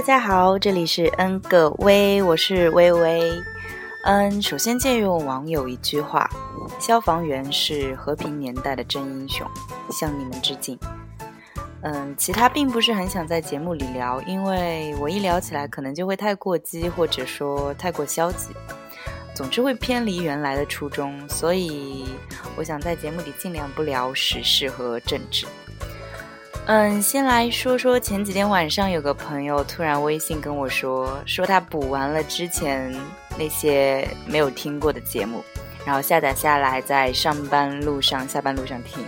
大家好，这里是 N 个微，我是微微。嗯，首先借用网友一句话：“消防员是和平年代的真英雄，向你们致敬。”嗯，其他并不是很想在节目里聊，因为我一聊起来可能就会太过激，或者说太过消极，总之会偏离原来的初衷，所以我想在节目里尽量不聊时事和政治。嗯，先来说说前几天晚上有个朋友突然微信跟我说，说他补完了之前那些没有听过的节目，然后下载下来在上班路上、下班路上听。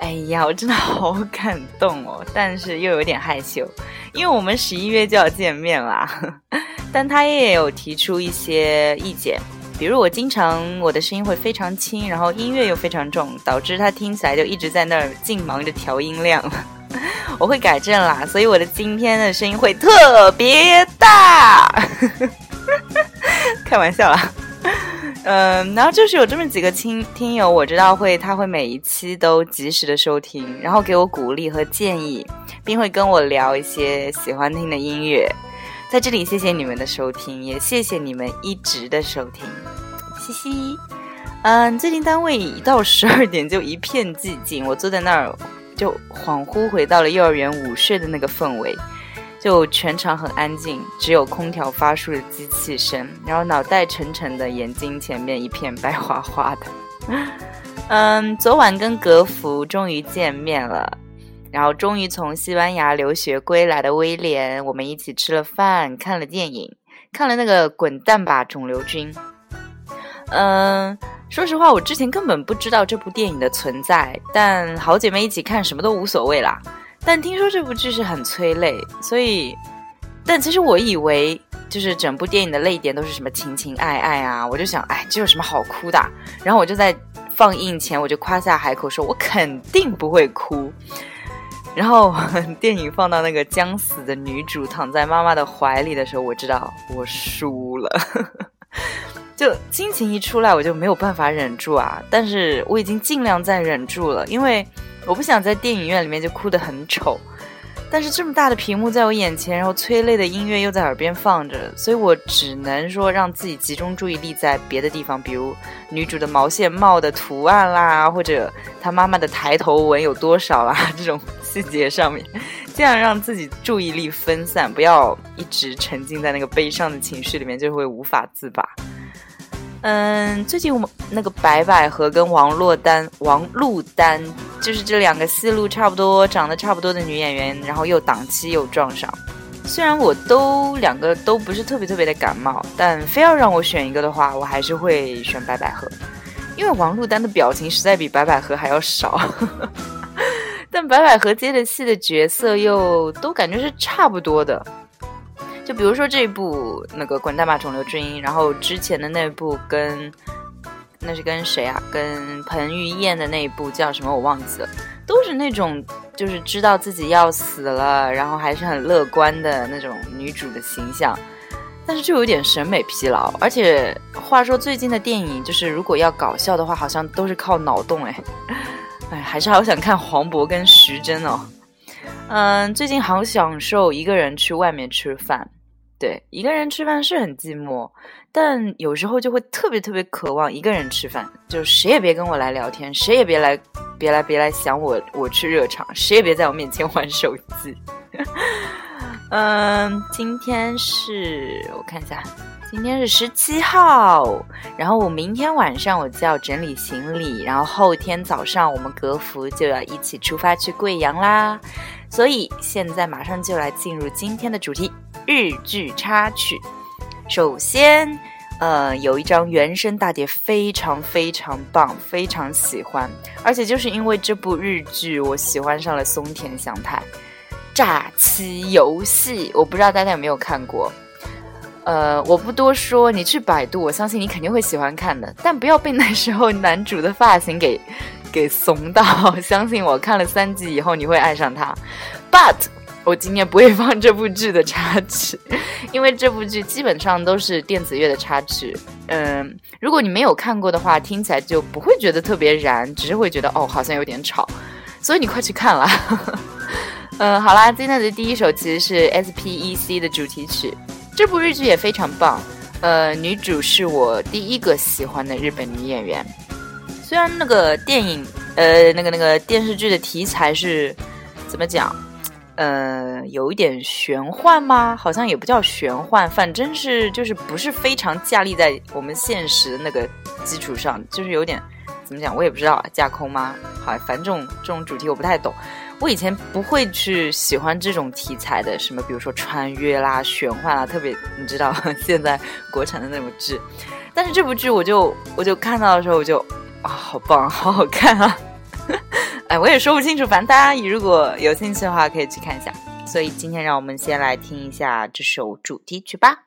哎呀，我真的好感动哦，但是又有点害羞，因为我们十一月就要见面啦。但他也有提出一些意见，比如我经常我的声音会非常轻，然后音乐又非常重，导致他听起来就一直在那儿净忙着调音量。我会改正啦，所以我的今天的声音会特别大。开玩笑啦，嗯，然后就是有这么几个听听友，我知道会他会每一期都及时的收听，然后给我鼓励和建议，并会跟我聊一些喜欢听的音乐。在这里，谢谢你们的收听，也谢谢你们一直的收听，嘻嘻。嗯，最近单位一到十二点就一片寂静，我坐在那儿就恍惚回到了幼儿园午睡的那个氛围，就全场很安静，只有空调发出的机器声，然后脑袋沉沉的，眼睛前面一片白花花的。嗯，昨晚跟格福终于见面了。然后终于从西班牙留学归来的威廉，我们一起吃了饭，看了电影，看了那个《滚蛋吧，肿瘤君》。嗯，说实话，我之前根本不知道这部电影的存在，但好姐妹一起看，什么都无所谓啦。但听说这部剧是很催泪，所以，但其实我以为就是整部电影的泪点都是什么情情爱爱啊，我就想，哎，这有什么好哭的？然后我就在放映前我就夸下海口，说我肯定不会哭。然后 电影放到那个将死的女主躺在妈妈的怀里的时候，我知道我输了。就亲情一出来，我就没有办法忍住啊！但是我已经尽量在忍住了，因为我不想在电影院里面就哭得很丑。但是这么大的屏幕在我眼前，然后催泪的音乐又在耳边放着，所以我只能说让自己集中注意力在别的地方，比如女主的毛线帽的图案啦，或者她妈妈的抬头纹有多少啦，这种细节上面，这样让自己注意力分散，不要一直沉浸在那个悲伤的情绪里面，就会无法自拔。嗯，最近我们那个白百合跟王珞丹、王珞丹，就是这两个戏路差不多、长得差不多的女演员，然后又档期又撞上。虽然我都两个都不是特别特别的感冒，但非要让我选一个的话，我还是会选白百合，因为王珞丹的表情实在比白百合还要少。但白百合接的戏的角色又都感觉是差不多的。就比如说这部那个《滚蛋吧，肿瘤之音》，然后之前的那部跟那是跟谁啊？跟彭于晏的那一部叫什么？我忘记了。都是那种就是知道自己要死了，然后还是很乐观的那种女主的形象，但是就有点审美疲劳。而且话说最近的电影，就是如果要搞笑的话，好像都是靠脑洞哎，哎，还是好想看黄渤跟徐峥哦。嗯，最近好享受一个人去外面吃饭。对，一个人吃饭是很寂寞，但有时候就会特别特别渴望一个人吃饭，就谁也别跟我来聊天，谁也别来，别来，别来想我，我去热场，谁也别在我面前玩手机。嗯，今天是我看一下，今天是十七号，然后我明天晚上我就要整理行李，然后后天早上我们格服就要一起出发去贵阳啦，所以现在马上就来进入今天的主题。日剧插曲，首先，呃，有一张原声大碟，非常非常棒，非常喜欢。而且就是因为这部日剧，我喜欢上了松田翔太。诈欺游戏，我不知道大家有没有看过。呃，我不多说，你去百度，我相信你肯定会喜欢看的。但不要被那时候男主的发型给给怂到，相信我看了三集以后，你会爱上他。But 我今天不会放这部剧的插曲，因为这部剧基本上都是电子乐的插曲。嗯，如果你没有看过的话，听起来就不会觉得特别燃，只是会觉得哦，好像有点吵。所以你快去看了。嗯，好啦，今天的第一首其实是 S P E C 的主题曲，这部日剧也非常棒。呃，女主是我第一个喜欢的日本女演员。虽然那个电影，呃，那个那个电视剧的题材是怎么讲？呃，有一点玄幻吗？好像也不叫玄幻，反正是就是不是非常架立在我们现实那个基础上，就是有点怎么讲，我也不知道架空吗？好，反正这种这种主题我不太懂。我以前不会去喜欢这种题材的，什么比如说穿越啦、玄幻啦，特别你知道 现在国产的那种剧。但是这部剧我就我就看到的时候我就啊，好棒，好好看啊！哎，我也说不清楚，反正大家如果有兴趣的话，可以去看一下。所以今天让我们先来听一下这首主题曲吧。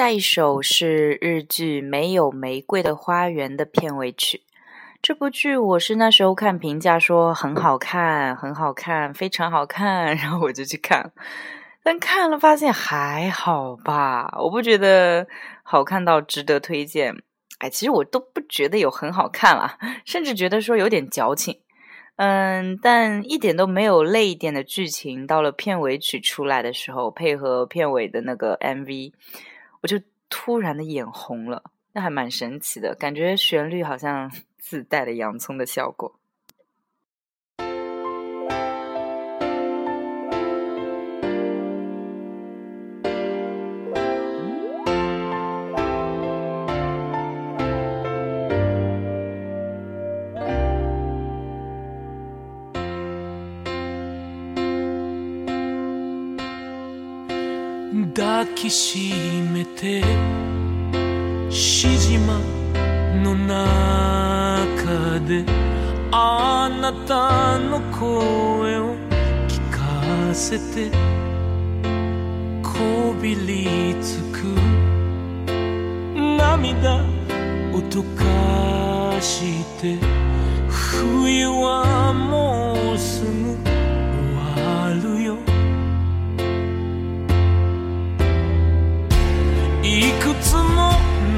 下一首是日剧《没有玫瑰的花园》的片尾曲。这部剧我是那时候看评价说很好看，很好看，非常好看，然后我就去看，但看了发现还好吧，我不觉得好看到值得推荐。哎，其实我都不觉得有很好看了，甚至觉得说有点矫情。嗯，但一点都没有泪点的剧情，到了片尾曲出来的时候，配合片尾的那个 MV，我就突然的眼红了，那还蛮神奇的，感觉旋律好像。自带的洋葱的效果。きしめてしじまの中であなたの声を聞かせてこびりつく涙を溶かして冬はもう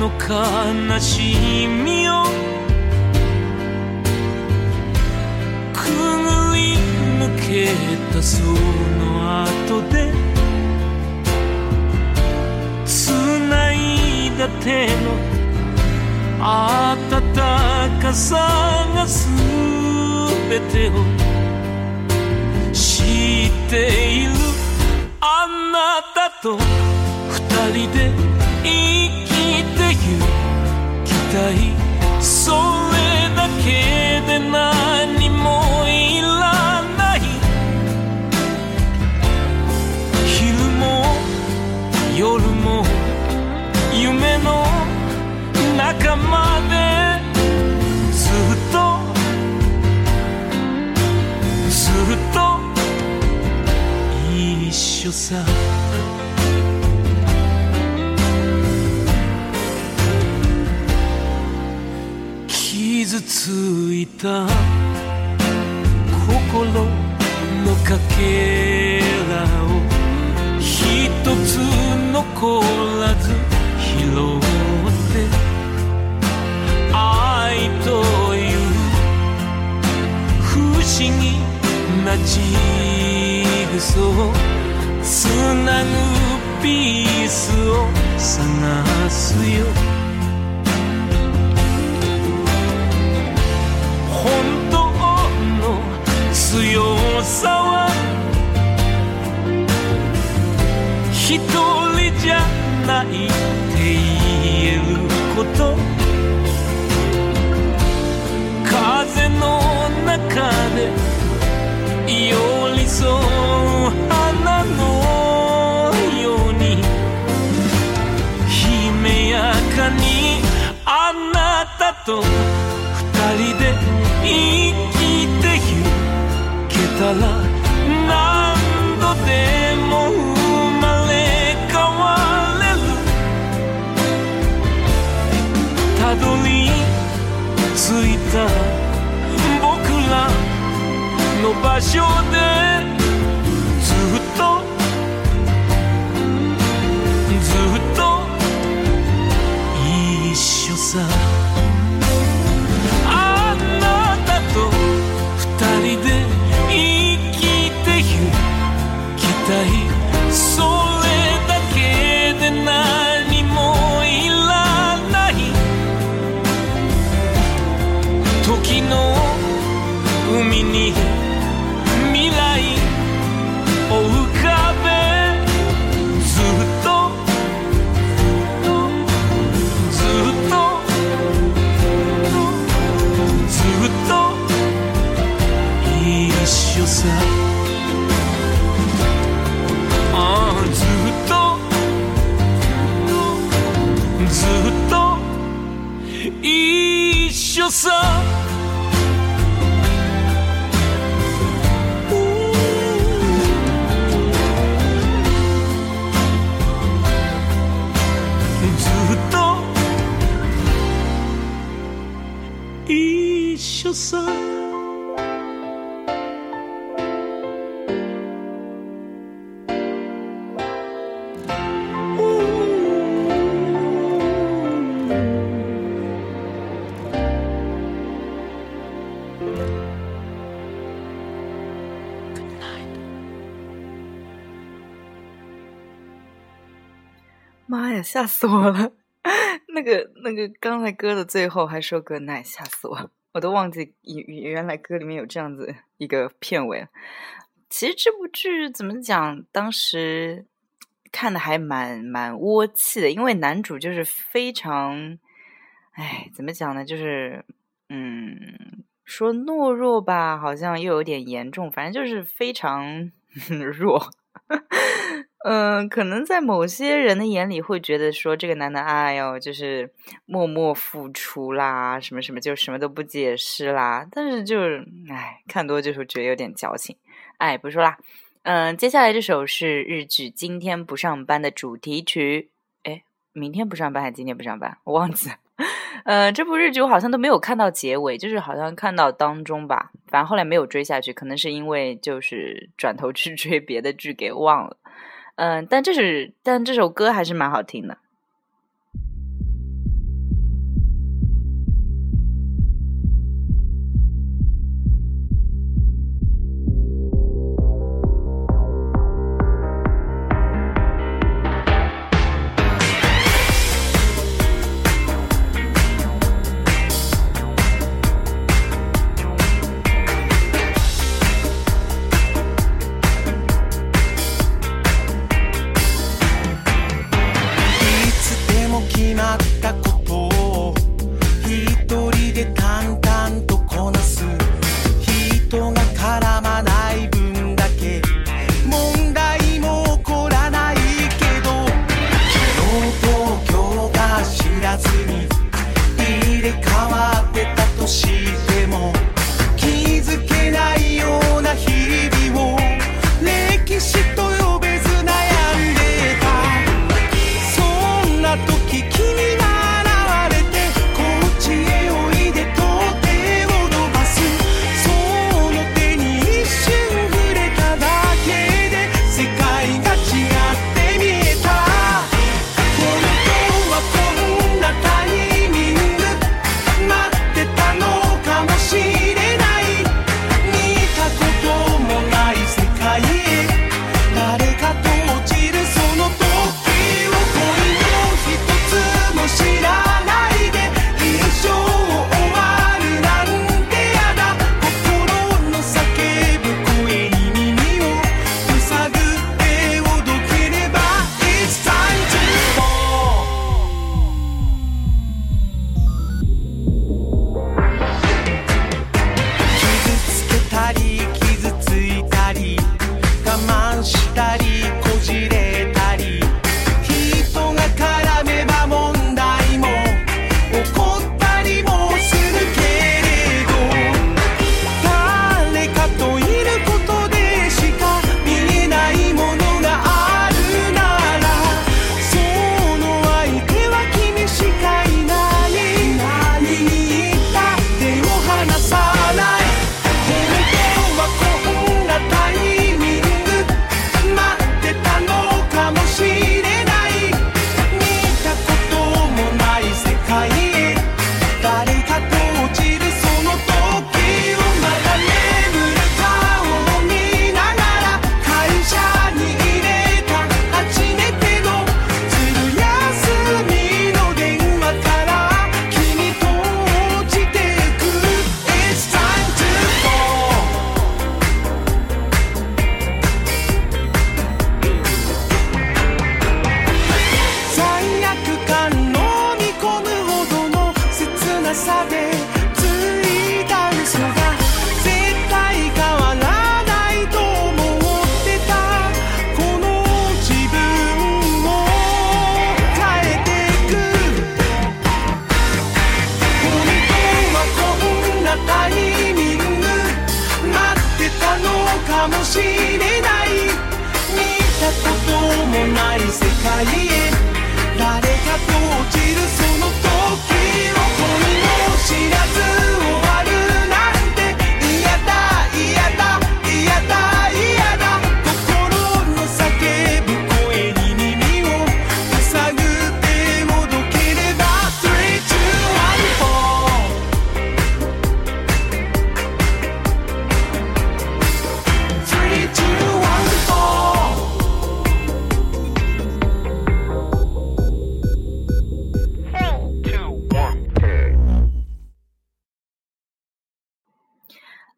の悲しみをくぐり抜けたその後で繋いだ手の温かさが全てを知っているあなたと二人で生きてゆきたいそれだけで何もいらない。昼も夜も夢の中までずっとずっと一緒さ。傷ついた心のかけらを一つ残らず拾って愛という不思議なジグソをつなぐピースを探すよないって言えること。風の中で寄り添う花のように姫やかにあなたと二人で生きてゆけたら何度でもた僕らの場所でずっとずっと一緒さ。妈呀，吓死我了！那个那个，刚才歌的最后还说 “good night”，吓死我！我都忘记原原来歌里面有这样子一个片尾。其实这部剧怎么讲，当时看的还蛮蛮窝气的，因为男主就是非常，哎，怎么讲呢？就是嗯，说懦弱吧，好像又有点严重，反正就是非常 弱。嗯，可能在某些人的眼里会觉得说这个男的，哎呦，就是默默付出啦，什么什么，就什么都不解释啦。但是就是，哎，看多就是觉得有点矫情。哎，不说啦。嗯，接下来这首是日剧《今天不上班》的主题曲。哎，明天不上班还是今天不上班？我忘记了。呃，这部日剧我好像都没有看到结尾，就是好像看到当中吧。反正后来没有追下去，可能是因为就是转头去 追别的剧给忘了。嗯，但这是，但这首歌还是蛮好听的。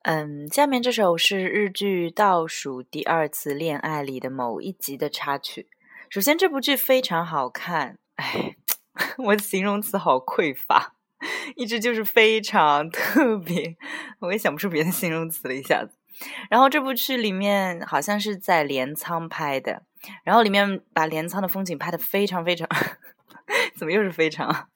嗯，下面这首是日剧《倒数第二次恋爱》里的某一集的插曲。首先，这部剧非常好看，哎，我形容词好匮乏，一直就是非常 特别，我也想不出别的形容词了，一下子。然后这部剧里面好像是在镰仓拍的，然后里面把镰仓的风景拍的非常非常，怎么又是非常，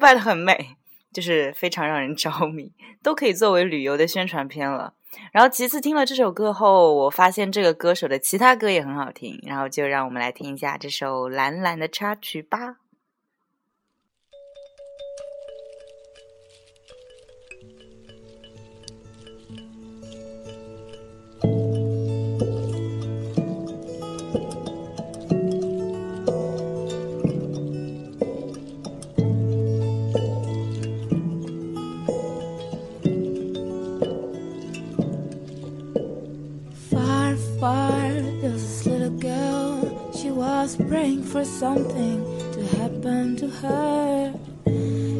拍的很美。就是非常让人着迷，都可以作为旅游的宣传片了。然后其次听了这首歌后，我发现这个歌手的其他歌也很好听，然后就让我们来听一下这首蓝蓝的插曲吧。For something to happen to her.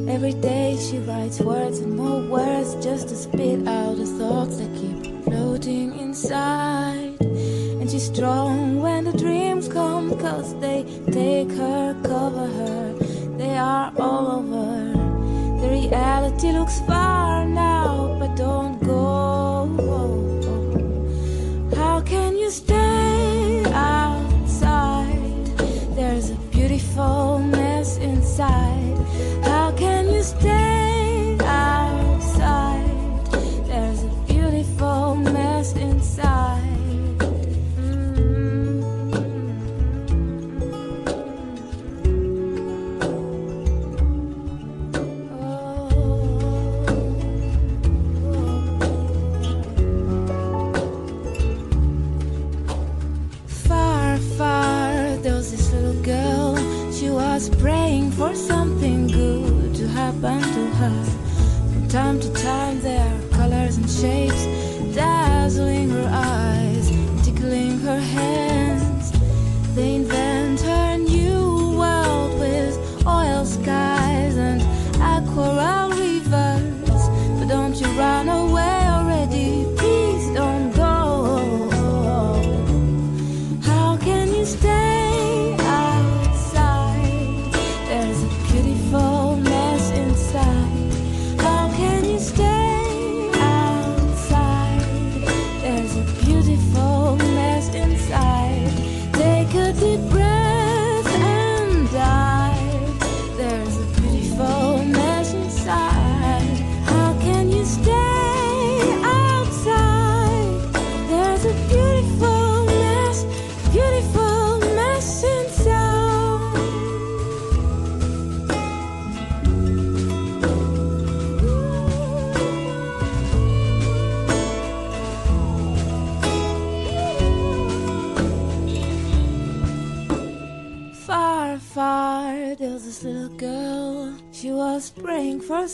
Every day she writes words and more words just to spit out the thoughts that keep floating inside. And she's strong when the dreams come, cause they take her, cover her, they are all over. The reality looks far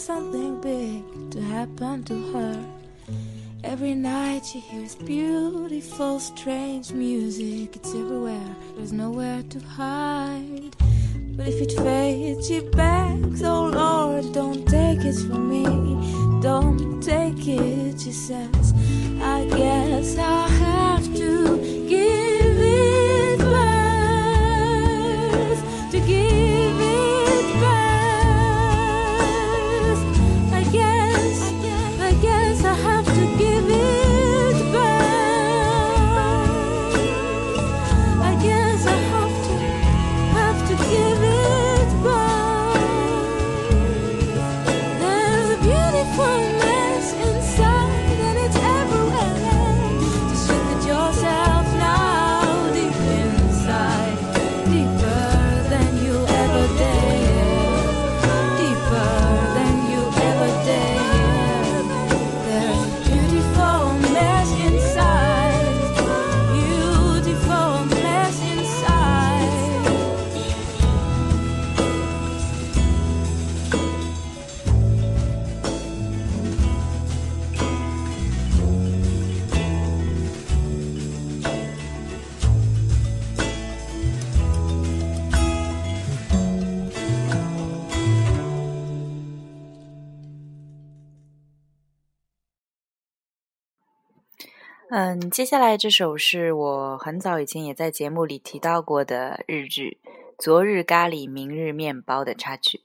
something big to happen to her. Every night she hears beautiful, strange music. It's everywhere, there's nowhere to hide. 嗯，接下来这首是我很早以前也在节目里提到过的日剧《昨日咖喱，明日面包》的插曲。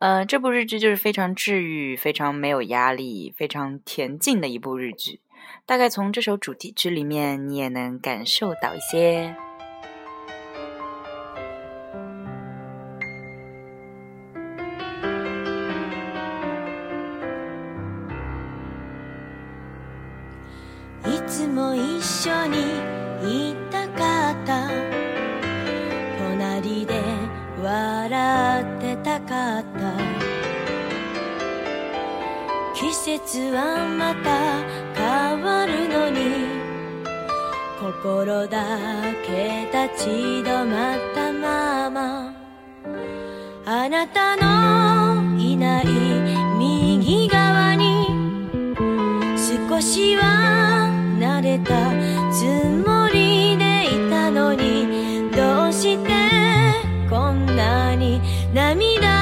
呃，这部日剧就是非常治愈、非常没有压力、非常恬静的一部日剧。大概从这首主题曲里面，你也能感受到一些。緒にいたかった。隣で笑ってたかった。季節はまた変わるのに心だけ立ち止まったまま。あなたのいない右側に少しはれた。つもりでいたのに。どうしてこんなに涙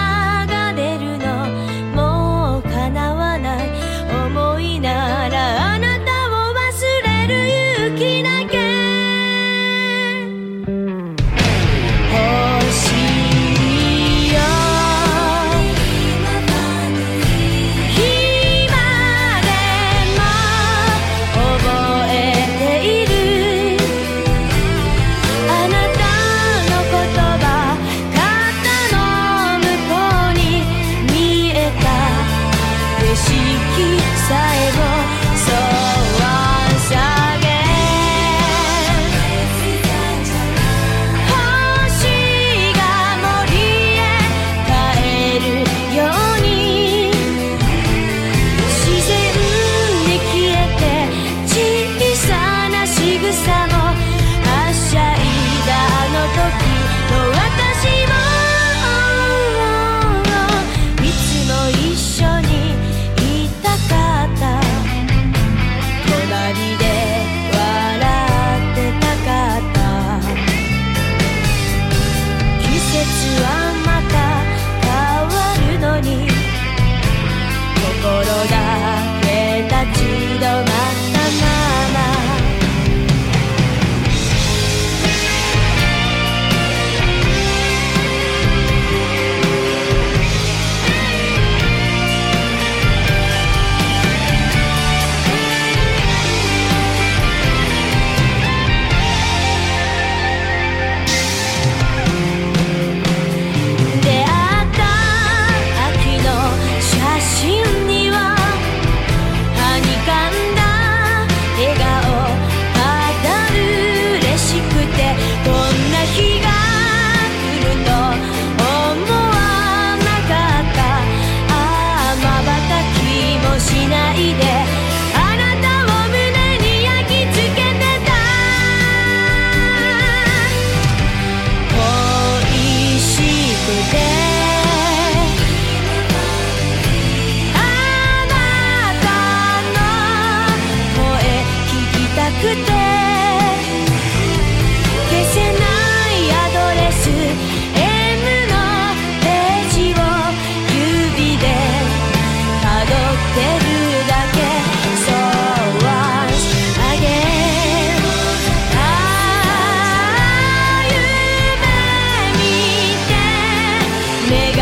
nigga.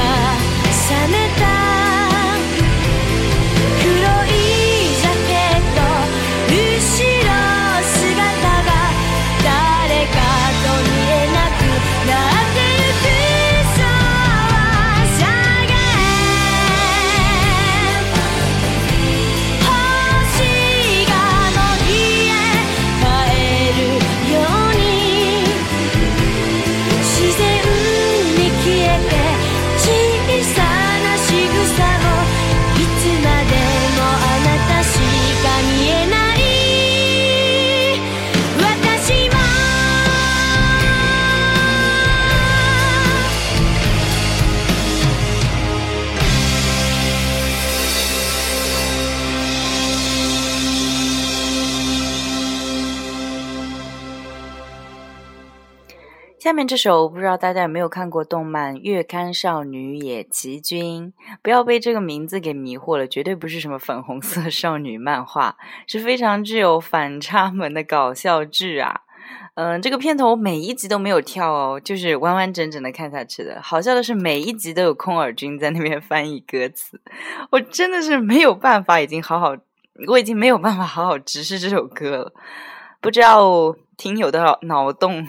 下面这首不知道大家有没有看过动漫《月刊少女野崎君》？不要被这个名字给迷惑了，绝对不是什么粉红色少女漫画，是非常具有反差萌的搞笑剧啊！嗯，这个片头每一集都没有跳哦，就是完完整整的看下去的。好笑的是，每一集都有空耳君在那边翻译歌词，我真的是没有办法，已经好好，我已经没有办法好好直视这首歌了。不知道听友的脑洞。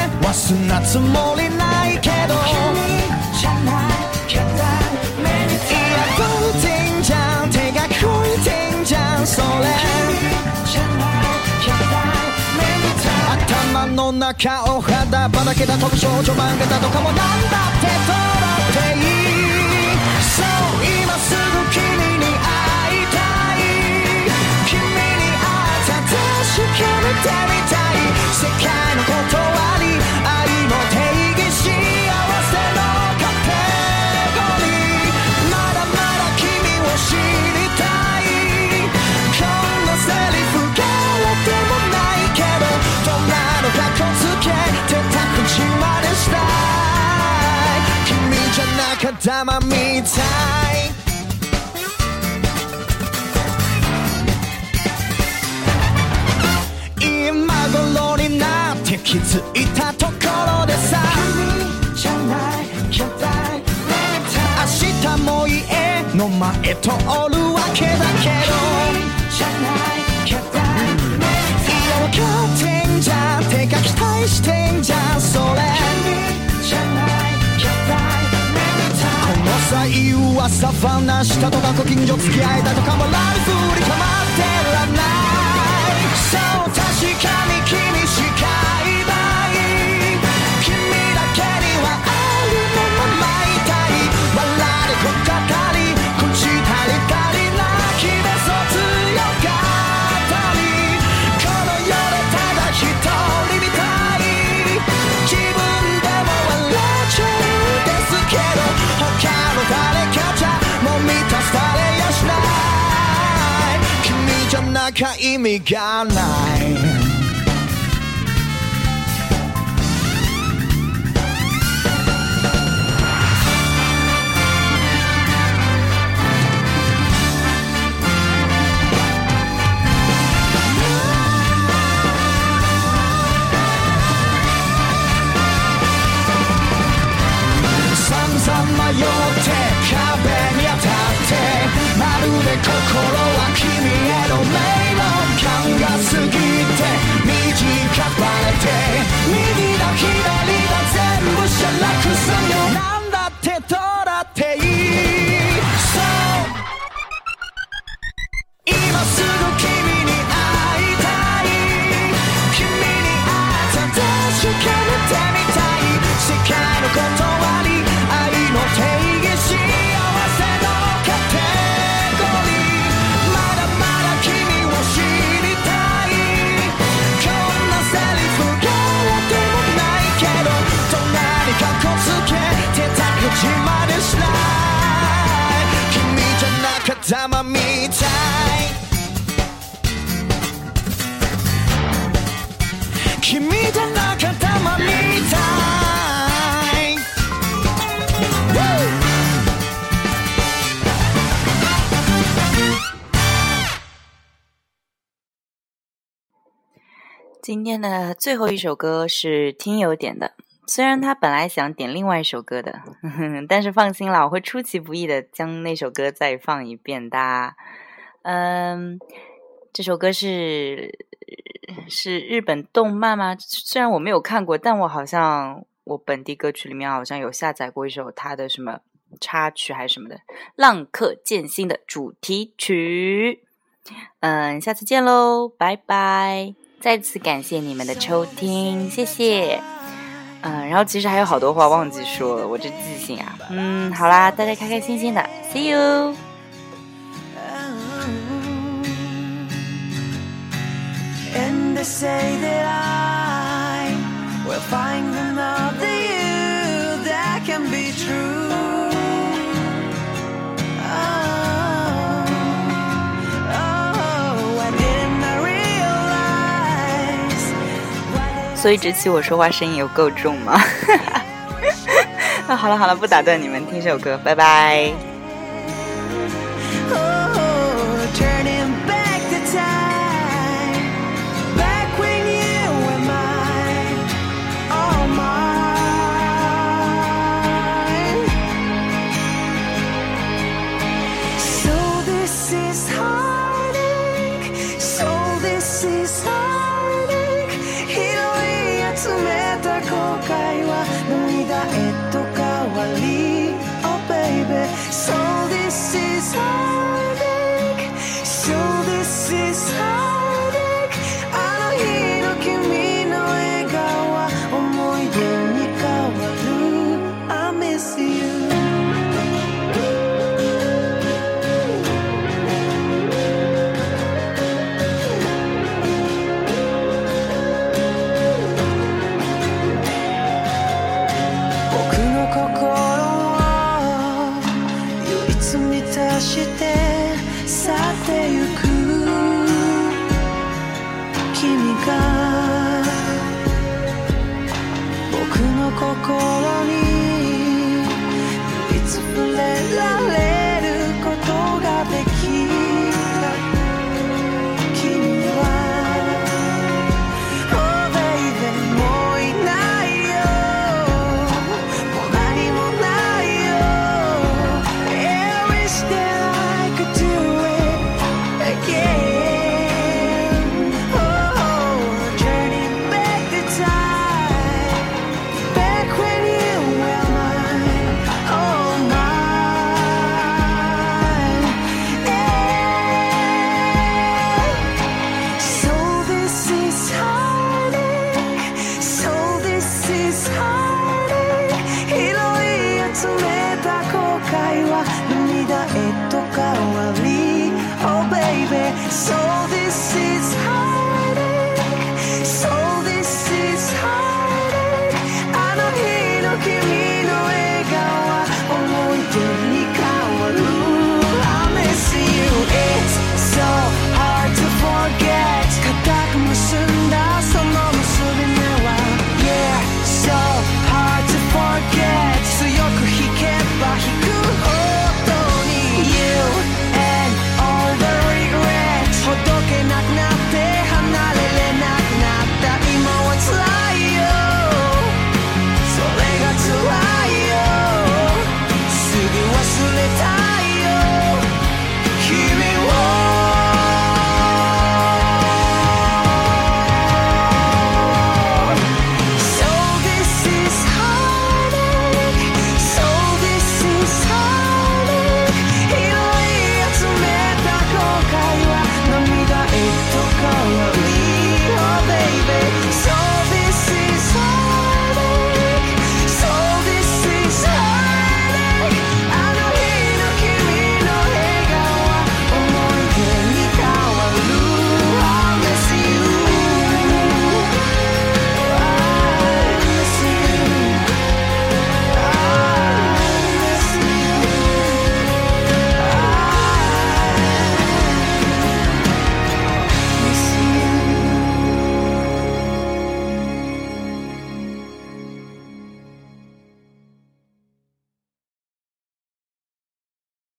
すなつもりないけど。君じゃないじゃないいやブーティンじゃん手が空いてんじゃんそれ。君じゃないじゃない頭の中お肌ばだけだ飛ぶ少女漫画だとかもなんだってとらっていいそう今すぐ君に会いたい。君に会った確かめてみたい。世界の断り愛の定義幸せのカテゴリーまだまだ君を知りたい。こんなセリフがれてもない。けどどんなのかこつけてた口までしたい。君じゃなかったまみたい。気づいたところでさ。君じゃない巨大明日も家の前通るわけだけど。じゃない巨大いや分かってんじゃんてか期待してんじゃんそれ。じゃない巨大この際噂話したとかご近所付き合えたとかもライフにかまってらないそう確か。なきゃ意味がない。今天的最后一首歌是听友点的，虽然他本来想点另外一首歌的，但是放心啦，我会出其不意的将那首歌再放一遍的。嗯，这首歌是是日本动漫吗？虽然我没有看过，但我好像我本地歌曲里面好像有下载过一首他的什么插曲还是什么的，《浪客剑心》的主题曲。嗯，下次见喽，拜拜！再次感谢你们的收听，谢谢。嗯，然后其实还有好多话忘记说了，我这记性啊。嗯，好啦，大家开开心心的，See you。And they say that I will find another you that can be true. 所以这期我说话声音有够重吗？那 好了好了，不打断你们，听首歌，拜拜。